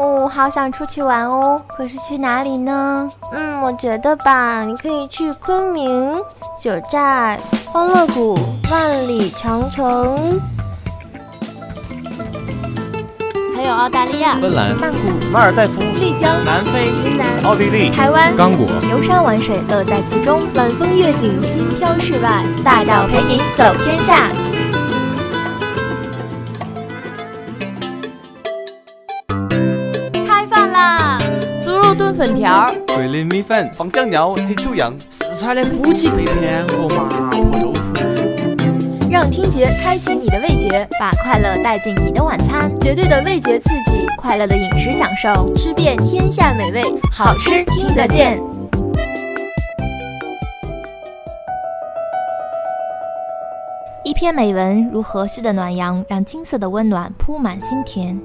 哦，好想出去玩哦，可是去哪里呢？嗯，我觉得吧，你可以去昆明、九寨、欢乐谷、万里长城，还有澳大利亚、芬兰、曼谷、马尔代夫、丽江、南非、云南、奥地利、台湾、刚果，游山玩水，乐在其中，晚风月景，心飘世外，大脚陪你走天下。粉条、桂林米粉、放酱料、黑秋阳、四川的夫妻肺片和麻婆豆腐，让听觉开启你的味觉，把快乐带进你的晚餐，绝对的味觉刺激，快乐的饮食享受，吃遍天下美味，好吃听得见。一篇美文如和煦的暖阳，让金色的温暖铺满心田。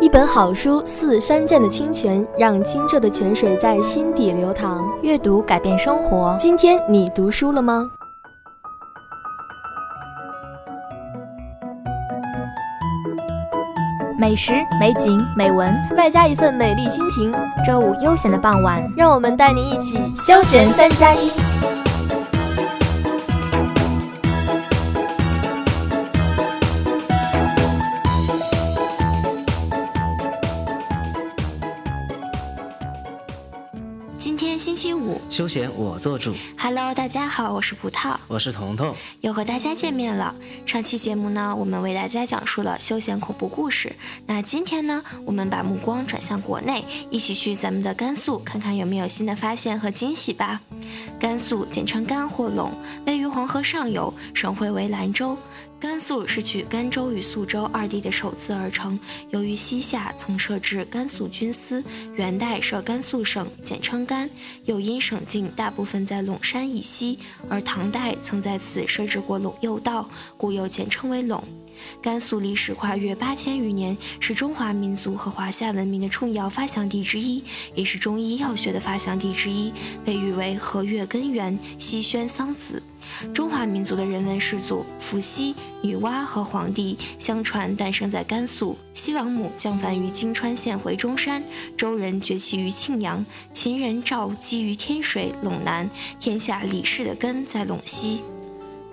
一本好书似山涧的清泉，让清澈的泉水在心底流淌。阅读改变生活。今天你读书了吗？美食、美景、美文，外加一份美丽心情。周五悠闲的傍晚，让我们带您一起休闲三加一。休闲我做主。Hello，大家好，我是葡萄，我是彤彤，又和大家见面了。上期节目呢，我们为大家讲述了休闲恐怖故事。那今天呢，我们把目光转向国内，一起去咱们的甘肃，看看有没有新的发现和惊喜吧。甘肃简称甘或陇，位于黄河上游，省会为兰州。甘肃是取甘州与肃州二地的首字而成。由于西夏曾设置甘肃军司，元代设甘肃省，简称甘，又因省境大部分在陇山以西，而唐代曾在此设置过陇右道，故又简称为陇。甘肃历史跨越八千余年，是中华民族和华夏文明的重要发祥地之一，也是中医药学的发祥地之一，被誉为和乐根源、西宣桑梓。中华民族的人文始祖伏羲、女娲和黄帝，相传诞生在甘肃。西王母降凡于金川县回中山，周人崛起于庆阳，秦人赵基于天水陇南，天下李氏的根在陇西。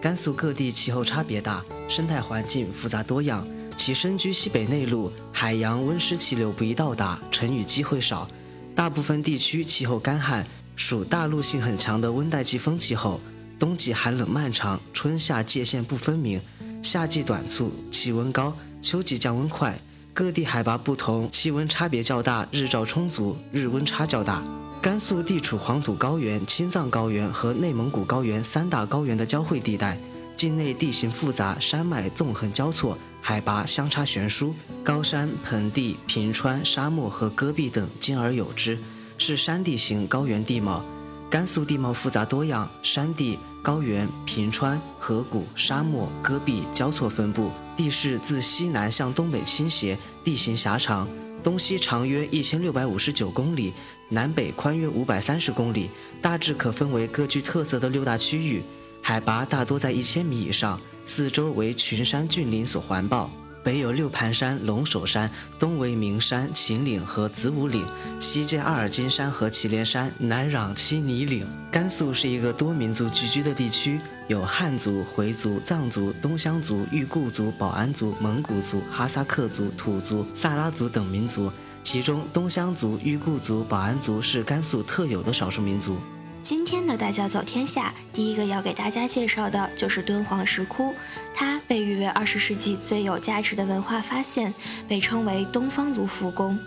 甘肃各地气候差别大，生态环境复杂多样。其身居西北内陆，海洋温湿气流不易到达，成雨机会少。大部分地区气候干旱，属大陆性很强的温带季风气候。冬季寒冷漫长，春夏界限不分明，夏季短促，气温高，秋季降温快。各地海拔不同，气温差别较大，日照充足，日温差较大。甘肃地处黄土高原、青藏高原和内蒙古高原三大高原的交汇地带，境内地形复杂，山脉纵横交错，海拔相差悬殊，高山、盆地、平川、沙漠和戈壁等兼而有之，是山地型高原地貌。甘肃地貌复杂多样，山地、高原、平川、河谷、沙漠、戈壁交错分布，地势自西南向东北倾斜，地形狭长，东西长约一千六百五十九公里，南北宽约五百三十公里，大致可分为各具特色的六大区域，海拔大多在一千米以上，四周为群山峻岭所环抱。北有六盘山、龙首山，东为名山、秦岭和子午岭，西接阿尔金山和祁连山，南壤七尼岭。甘肃是一个多民族聚居的地区，有汉族、回族、藏族、东乡族、裕固族、保安族、蒙古族、哈萨克族、土族、萨拉族等民族，其中东乡族、裕固族、保安族是甘肃特有的少数民族。今天的大脚走天下，第一个要给大家介绍的就是敦煌石窟，它被誉为二十世纪最有价值的文化发现，被称为东方卢浮宫。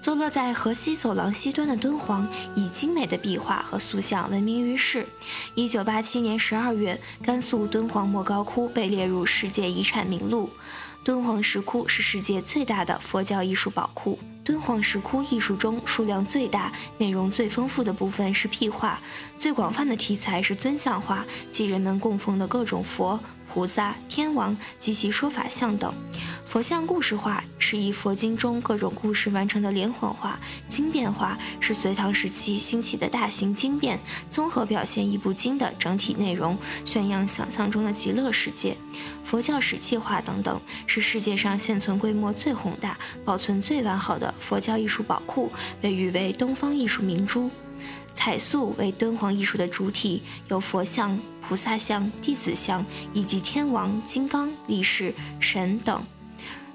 坐落在河西走廊西端的敦煌，以精美的壁画和塑像闻名于世。一九八七年十二月，甘肃敦煌莫高窟被列入世界遗产名录。敦煌石窟是世界最大的佛教艺术宝库。敦煌石窟艺术中数量最大、内容最丰富的部分是壁画，最广泛的题材是尊像画，即人们供奉的各种佛、菩萨、天王及其说法像等。佛像故事化是以佛经中各种故事完成的连环画，经变化是隋唐时期兴起的大型经变，综合表现一部经的整体内容，宣扬想象中的极乐世界。佛教史记画等等，是世界上现存规模最宏大、保存最完好的佛教艺术宝库，被誉为东方艺术明珠。彩塑为敦煌艺术的主体，有佛像、菩萨像、弟子像，以及天王、金刚、力士、神等。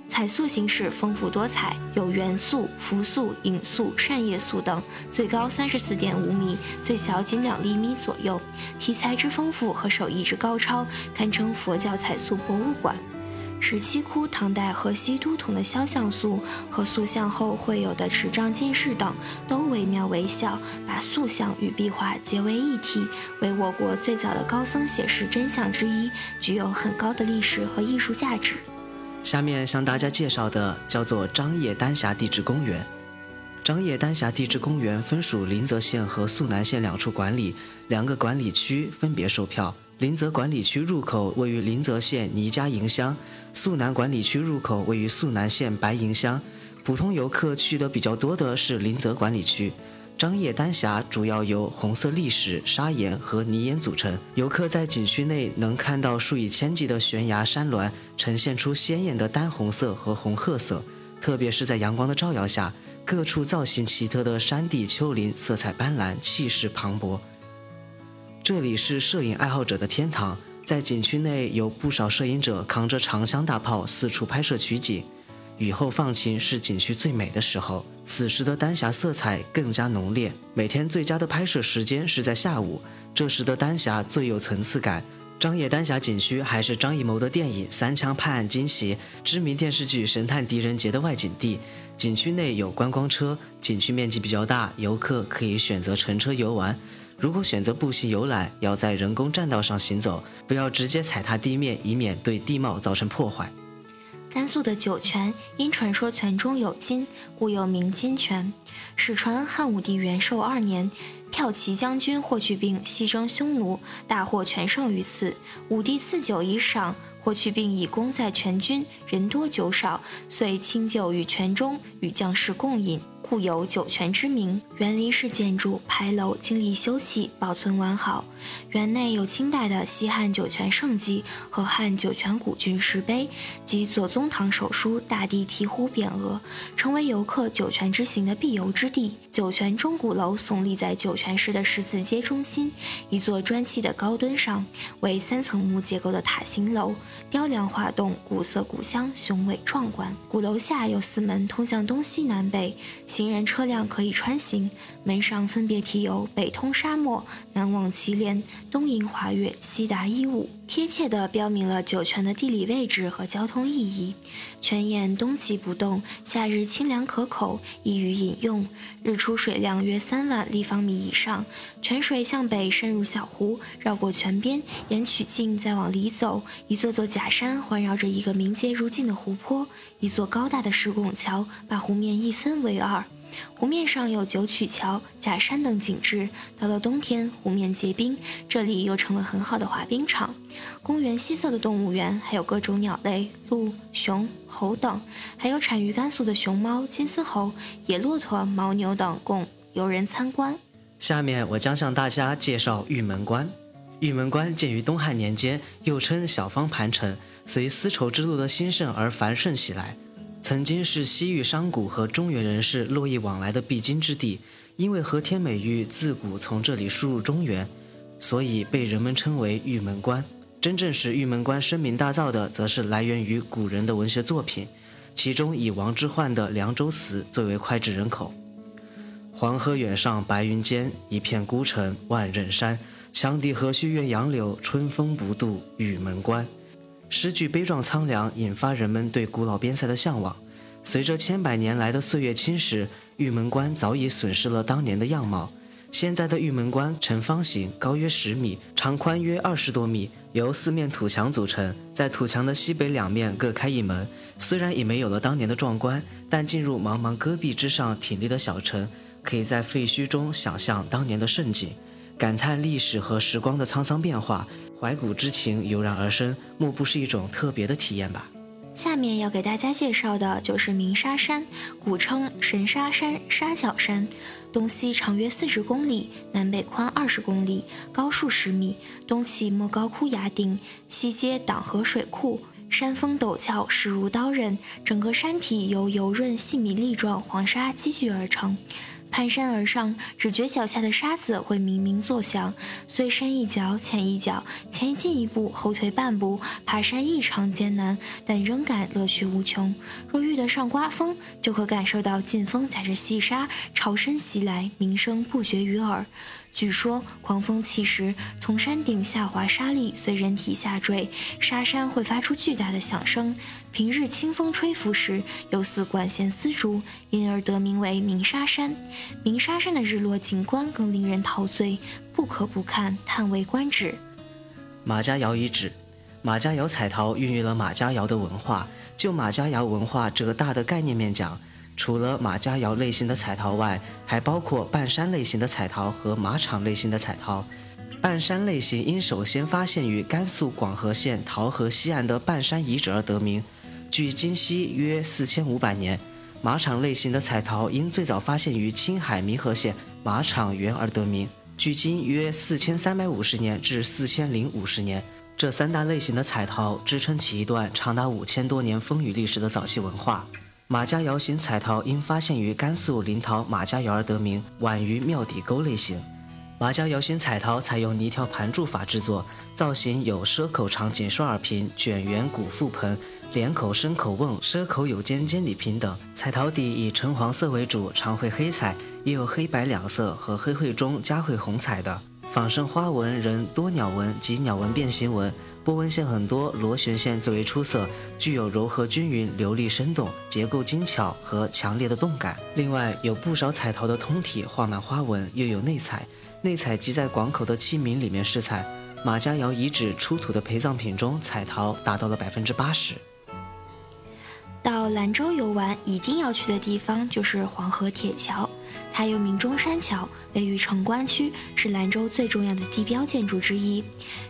彩塑形式丰富多彩，有圆塑、浮塑、影塑、扇叶塑等，最高三十四点五米，最小仅两厘米左右。题材之丰富和手艺之高超，堪称佛教彩塑博物馆。十七窟唐代河西都统的肖像塑和塑像后绘有的持杖进士等，都惟妙惟肖，把塑像与壁画结为一体，为我国最早的高僧写实真像之一，具有很高的历史和艺术价值。下面向大家介绍的叫做张掖丹霞地质公园。张掖丹霞地质公园分属临泽县和肃南县两处管理，两个管理区分别售票。临泽管理区入口位于临泽县倪家营乡，肃南管理区入口位于肃南县白营乡。普通游客去的比较多的是临泽管理区。张掖丹霞主要由红色砾石、砂岩和泥岩组成。游客在景区内能看到数以千计的悬崖山峦，呈现出鲜艳的丹红色和红褐色。特别是在阳光的照耀下，各处造型奇特的山地丘陵色彩斑斓，气势磅礴。这里是摄影爱好者的天堂，在景区内有不少摄影者扛着长枪大炮四处拍摄取景。雨后放晴是景区最美的时候，此时的丹霞色彩更加浓烈。每天最佳的拍摄时间是在下午，这时的丹霞最有层次感。张掖丹霞景区还是张艺谋的电影《三枪判案惊奇》、知名电视剧《神探狄仁杰》的外景地。景区内有观光车，景区面积比较大，游客可以选择乘车游玩。如果选择步行游览，要在人工栈道上行走，不要直接踩踏地面，以免对地貌造成破坏。甘肃的酒泉，因传说泉中有金，故又名金泉。史传汉武帝元寿二年，骠骑将军霍去病西征匈奴，大获全胜于此。武帝赐酒以赏，霍去病以功在全军，人多酒少，遂清酒于泉中，与将士共饮。故有酒泉之名。园林式建筑牌楼经历修葺，保存完好。园内有清代的西汉酒泉圣迹和汉酒泉古郡石碑及左宗棠手书“大地醍醐”匾额，成为游客酒泉之行的必游之地。酒泉钟鼓楼耸立在酒泉市的十字街中心，一座砖砌的高墩上，为三层木结构的塔形楼，雕梁画栋，古色古香，雄伟壮观。鼓楼下有四门通向东西南北。行人车辆可以穿行，门上分别题有“北通沙漠，南望祁连，东迎华岳，西达伊吾”，贴切地标明了酒泉的地理位置和交通意义。泉眼冬季不动，夏日清凉可口，易于饮用。日出水量约三万立方米以上。泉水向北渗入小湖，绕过泉边，沿曲径再往里走，一座座假山环绕着一个明洁如镜的湖泊，一座高大的石拱桥把湖面一分为二。湖面上有九曲桥、假山等景致。到了冬天，湖面结冰，这里又成了很好的滑冰场。公园西侧的动物园还有各种鸟类，鹿、熊、猴等，还有产于甘肃的熊猫、金丝猴、野骆驼、牦牛等，供游人参观。下面我将向大家介绍玉门关。玉门关建于东汉年间，又称小方盘城，随丝绸之路的兴盛而繁盛起来。曾经是西域商贾和中原人士络绎往来的必经之地，因为和田美玉自古从这里输入中原，所以被人们称为玉门关。真正使玉门关声名大噪的，则是来源于古人的文学作品，其中以王之涣的《凉州词》最为脍炙人口。黄河远上白云间，一片孤城万仞山。羌笛何须怨杨柳，春风不度玉门关。诗句悲壮苍凉，引发人们对古老边塞的向往。随着千百年来的岁月侵蚀，玉门关早已损失了当年的样貌。现在的玉门关呈方形，高约十米，长宽约二十多米，由四面土墙组成。在土墙的西北两面各开一门。虽然已没有了当年的壮观，但进入茫茫戈壁之上挺立的小城，可以在废墟中想象当年的盛景。感叹历史和时光的沧桑变化，怀古之情油然而生，莫不是一种特别的体验吧？下面要给大家介绍的就是鸣沙山，古称神沙山、沙角山，东西长约四十公里，南北宽二十公里，高数十米，东起莫高窟崖顶，西接党河水库。山峰陡峭，势如刀刃，整个山体由油润细米粒状黄沙积聚而成。攀山而上，只觉脚下的沙子会鸣鸣作响，虽深一脚浅一脚，前进一步后退半步，爬山异常艰难，但仍感乐趣无穷。若遇得上刮风，就可感受到劲风踩着细沙朝身袭来，鸣声不绝于耳。据说狂风起时，从山顶下滑沙粒随人体下坠，沙山会发出巨大的响声。平日清风吹拂时，又似管弦丝竹，因而得名为鸣沙山。鸣沙山的日落景观更令人陶醉，不可不看，叹为观止。马家窑遗址，马家窑彩陶孕育了马家窑的文化。就马家窑文化这个大的概念面讲。除了马家窑类型的彩陶外，还包括半山类型的彩陶和马场类型的彩陶。半山类型因首先发现于甘肃广河县桃河西岸的半山遗址而得名，距今西约四千五百年。马场类型的彩陶因最早发现于青海弥河县马场原而得名，距今约四千三百五十年至四千零五十年。这三大类型的彩陶支撑起一段长达五千多年风雨历史的早期文化。马家窑型彩陶因发现于甘肃临洮马家窑而得名，晚于庙底沟类型。马家窑型彩陶采用泥条盘铸法制作，造型有奢口长紧双耳瓶、卷圆鼓覆盆、脸口深口瓮、奢口有尖尖底瓶等。彩陶底以橙黄色为主，常绘黑彩，也有黑白两色和黑绘中加绘红彩的。仿生花纹人多鸟纹及鸟纹变形纹，波纹线很多，螺旋线最为出色，具有柔和均匀、流利生动、结构精巧和强烈的动感。另外，有不少彩陶的通体画满花纹，又有内彩，内彩即在广口的器皿里面施彩。马家窑遗址出土的陪葬品中，彩陶达到了百分之八十。到兰州游玩，一定要去的地方就是黄河铁桥。它又名中山桥，位于城关区，是兰州最重要的地标建筑之一。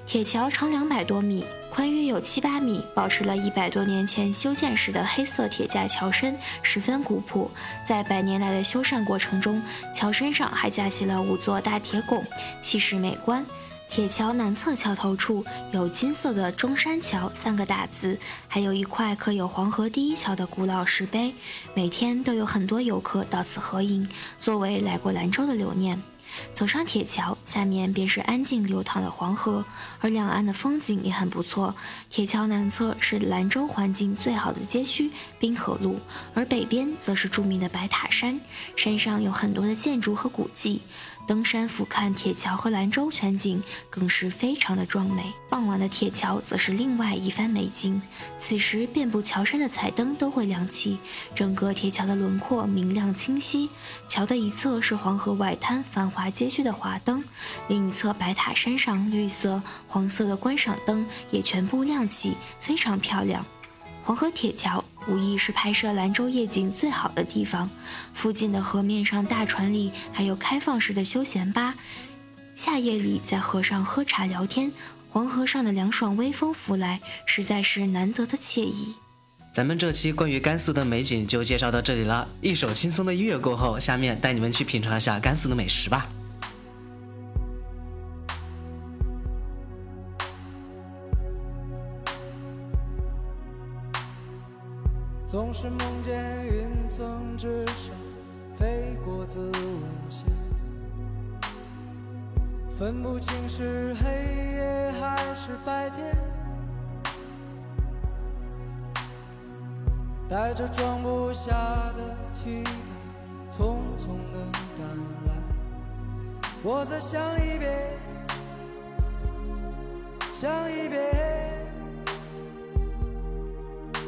铁桥长两百多米，宽约有七八米，保持了一百多年前修建时的黑色铁架桥身，十分古朴。在百年来的修缮过程中，桥身上还架起了五座大铁拱，气势美观。铁桥南侧桥头处有金色的“中山桥”三个大字，还有一块刻有黄河第一桥的古老石碑。每天都有很多游客到此合影，作为来过兰州的留念。走上铁桥，下面便是安静流淌的黄河，而两岸的风景也很不错。铁桥南侧是兰州环境最好的街区滨河路，而北边则是著名的白塔山，山上有很多的建筑和古迹。登山俯瞰铁桥和兰州全景，更是非常的壮美。傍晚的铁桥则是另外一番美景，此时遍布桥身的彩灯都会亮起，整个铁桥的轮廓明亮清晰。桥的一侧是黄河外滩繁华街区的华灯，另一侧白塔山上绿色、黄色的观赏灯也全部亮起，非常漂亮。黄河铁桥无疑是拍摄兰州夜景最好的地方。附近的河面上大船里还有开放式的休闲吧，夏夜里在河上喝茶聊天，黄河上的凉爽微风拂来，实在是难得的惬意。咱们这期关于甘肃的美景就介绍到这里了。一首轻松的音乐过后，下面带你们去品尝一下甘肃的美食吧。总是梦见云层之上飞过子午线，分不清是黑夜还是白天，带着装不下的期待，匆匆的赶来。我再想一遍，想一遍。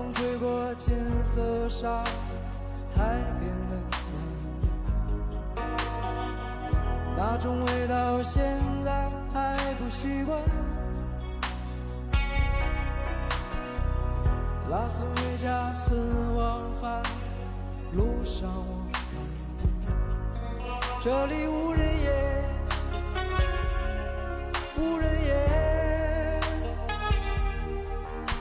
风吹过金色沙，海边的那种味道，现在还不习惯。拉斯维加斯往返路上，我看见这里无人烟，无人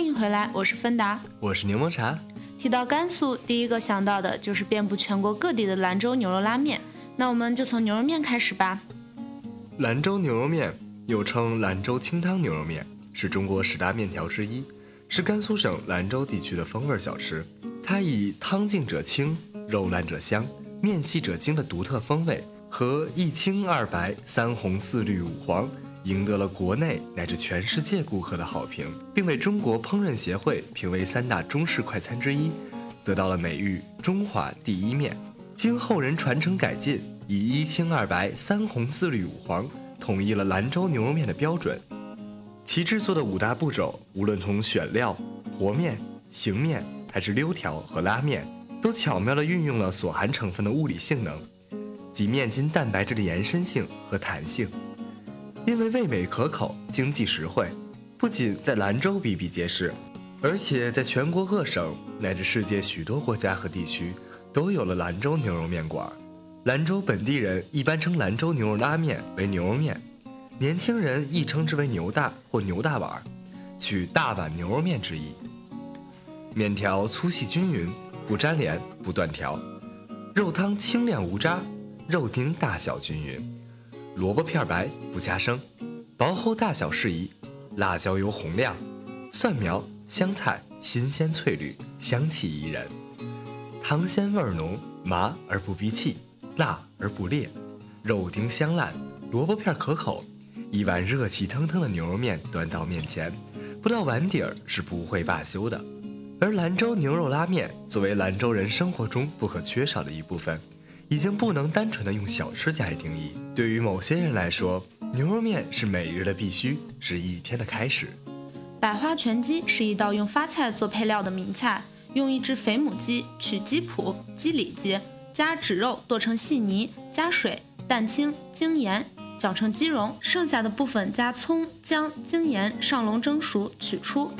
欢迎回来，我是芬达。我是柠檬茶。提到甘肃，第一个想到的就是遍布全国各地的兰州牛肉拉面。那我们就从牛肉面开始吧。兰州牛肉面又称兰州清汤牛肉面，是中国十大面条之一，是甘肃省兰州地区的风味小吃。它以汤净者清、肉烂者香、面细者精的独特风味和一清二白、三红四绿五黄，赢得了国内乃至全世界顾客的好评，并被中国烹饪协会评为三大中式快餐之一，得到了美誉“中华第一面”。经后人传承改进，以一清二白、三红四绿五黄统一了兰州牛肉面的标准。其制作的五大步骤，无论从选料、和面、醒面，还是溜条和拉面，都巧妙地运用了所含成分的物理性能，即面筋蛋白质的延伸性和弹性。因为味美可口、经济实惠，不仅在兰州比比皆是，而且在全国各省乃至世界许多国家和地区都有了兰州牛肉面馆。兰州本地人一般称兰州牛肉拉面为牛肉面，年轻人亦称之为牛大或牛大碗，取大碗牛肉面之意。面条粗细均匀，不粘连不断条，肉汤清亮无渣，肉丁大小均匀。萝卜片白不加生，薄厚大小适宜，辣椒油红亮，蒜苗、香菜新鲜翠绿，香气宜人。汤鲜味浓，麻而不逼气，辣而不烈，肉丁香烂，萝卜片可口。一碗热气腾腾的牛肉面端到面前，不到碗底儿是不会罢休的。而兰州牛肉拉面作为兰州人生活中不可缺少的一部分。已经不能单纯的用小吃加以定义。对于某些人来说，牛肉面是每日的必须，是一天的开始。百花全鸡是一道用发菜做配料的名菜，用一只肥母鸡取鸡脯、鸡里脊，加脂肉剁成细泥，加水、蛋清、精盐搅成鸡蓉，剩下的部分加葱、姜、精盐上笼蒸熟，取出，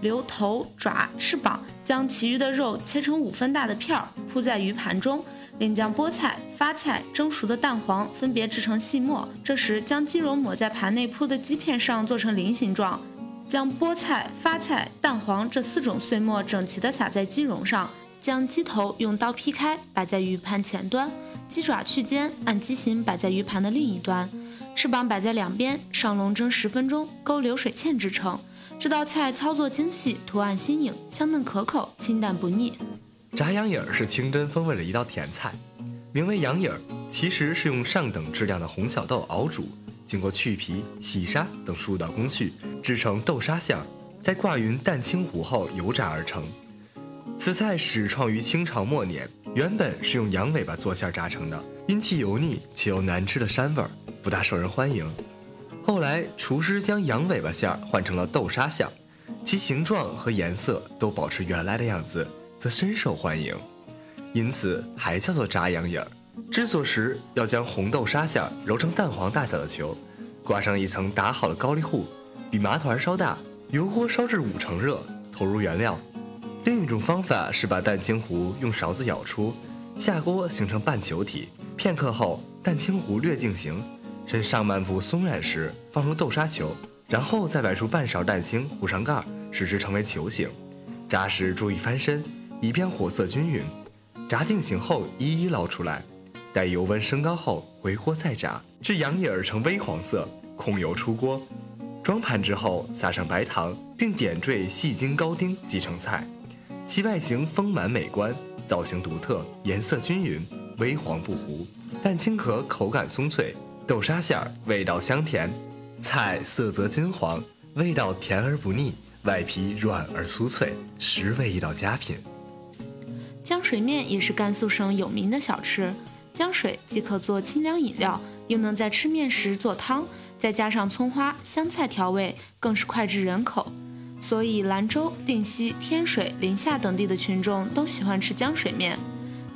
留头、爪、翅膀，将其余的肉切成五分大的片儿，铺在鱼盘中。另将菠菜、发菜、蒸熟的蛋黄分别制成细末，这时将鸡蓉抹在盘内铺的鸡片上，做成菱形状，将菠菜、发菜、蛋黄这四种碎末整齐地撒在鸡蓉上，将鸡头用刀劈开，摆在鱼盘前端，鸡爪去尖，按鸡形摆在鱼盘的另一端，翅膀摆在两边，上笼蒸十分钟，勾流水芡制成。这道菜操作精细，图案新颖，香嫩可口，清淡不腻。炸羊眼儿是清真风味的一道甜菜，名为羊眼儿，其实是用上等质量的红小豆熬煮，经过去皮、洗沙等数道工序，制成豆沙馅儿，再挂匀蛋清糊后油炸而成。此菜始创于清朝末年，原本是用羊尾巴做馅炸成的，因其油腻且有难吃的膻味儿，不大受人欢迎。后来厨师将羊尾巴馅儿换成了豆沙馅儿，其形状和颜色都保持原来的样子。则深受欢迎，因此还叫做炸羊眼儿。制作时要将红豆沙馅揉成蛋黄大小的球，挂上一层打好的高丽糊，比麻团稍大，油锅烧至五成热，投入原料。另一种方法是把蛋清糊用勺子舀出，下锅形成半球体，片刻后蛋清糊略定型，趁上半部松软时放入豆沙球，然后再摆出半勺蛋清糊上盖，使之成为球形。炸时注意翻身，以便火色均匀。炸定型后一一捞出来，待油温升高后回锅再炸，至阳叶儿呈微黄色，控油出锅。装盘之后撒上白糖，并点缀细筋高丁即成菜。其外形丰满美观，造型独特，颜色均匀，微黄不糊，蛋清壳口感松脆，豆沙馅儿味道香甜，菜色泽金黄，味道甜而不腻，外皮软而酥脆，实为一道佳品。浆水面也是甘肃省有名的小吃，浆水既可做清凉饮料，又能在吃面时做汤，再加上葱花、香菜调味，更是脍炙人口。所以，兰州、定西、天水、临夏等地的群众都喜欢吃浆水面。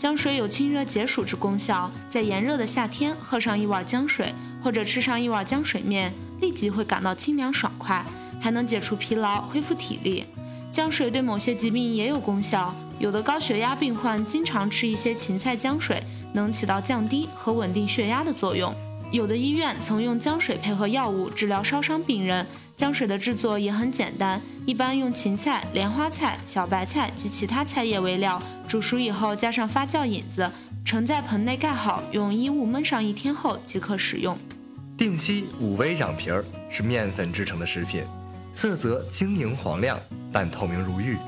姜水有清热解暑之功效，在炎热的夏天喝上一碗姜水，或者吃上一碗姜水面，立即会感到清凉爽快，还能解除疲劳、恢复体力。姜水对某些疾病也有功效，有的高血压病患经常吃一些芹菜姜水，能起到降低和稳定血压的作用。有的医院曾用姜水配合药物治疗烧伤病人。姜水的制作也很简单，一般用芹菜、莲花菜、小白菜及其他菜叶为料，煮熟以后加上发酵引子，盛在盆内盖好，用衣物闷上一天后即可食用。定西五味瓤皮儿是面粉制成的食品，色泽晶莹黄亮，半透明如玉，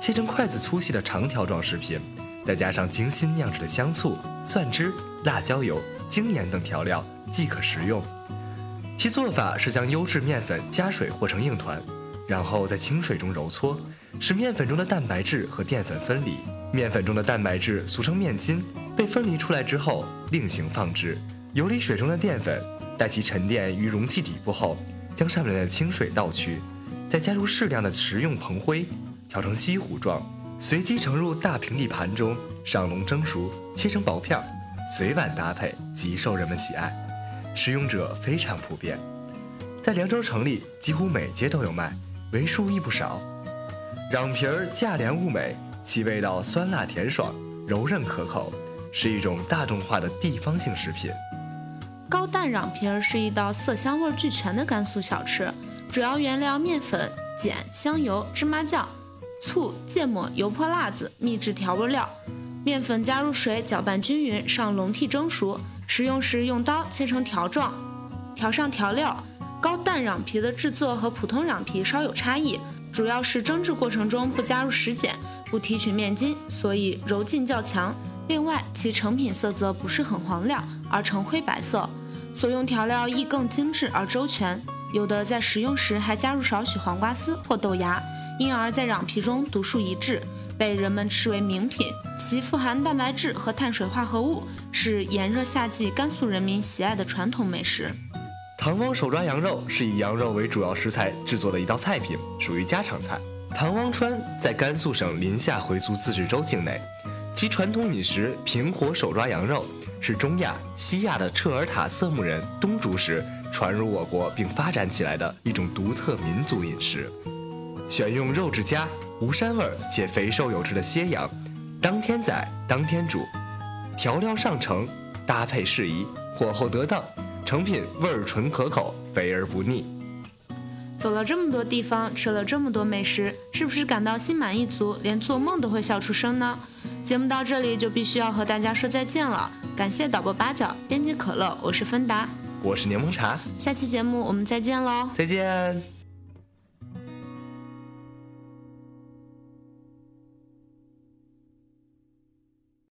切成筷子粗细的长条状食品，再加上精心酿制的香醋、蒜汁、辣椒油、精盐等调料。即可食用。其做法是将优质面粉加水和成硬团，然后在清水中揉搓，使面粉中的蛋白质和淀粉分离。面粉中的蛋白质俗称面筋，被分离出来之后另行放置。游离水中的淀粉，待其沉淀于容器底部后，将上面的清水倒去，再加入适量的食用硼灰，调成稀糊状，随即盛入大平底盘中，上笼蒸熟，切成薄片，随碗搭配，极受人们喜爱。使用者非常普遍，在凉州城里几乎每街都有卖，为数亦不少。瓤皮儿价廉物美，其味道酸辣甜爽，柔韧可口，是一种大众化的地方性食品。高蛋瓤皮儿是一道色香味俱全的甘肃小吃，主要原料面粉、碱、香油、芝麻酱、醋、芥末、油泼辣子、秘制调味料。面粉加入水搅拌均匀，上笼屉蒸熟。食用时用刀切成条状，调上调料。高蛋瓤皮的制作和普通瓤皮稍有差异，主要是蒸制过程中不加入食碱，不提取面筋，所以柔劲较强。另外，其成品色泽不是很黄亮，而呈灰白色。所用调料亦更精致而周全，有的在食用时还加入少许黄瓜丝或豆芽，因而在瓤皮中独树一帜。被人们视为名品，其富含蛋白质和碳水化合物，是炎热夏季甘肃人民喜爱的传统美食。唐汪手抓羊肉是以羊肉为主要食材制作的一道菜品，属于家常菜。唐汪川在甘肃省临夏回族自治州境内，其传统饮食平火手抓羊肉是中亚、西亚的彻尔塔色目人东逐时传入我国并发展起来的一种独特民族饮食。选用肉质佳、无膻味且肥瘦有致的歇羊，当天宰当天煮，调料上乘，搭配适宜，火候得当，成品味儿纯可口，肥而不腻。走了这么多地方，吃了这么多美食，是不是感到心满意足，连做梦都会笑出声呢？节目到这里就必须要和大家说再见了，感谢导播八角，编辑可乐，我是芬达，我是柠檬茶，下期节目我们再见喽，再见。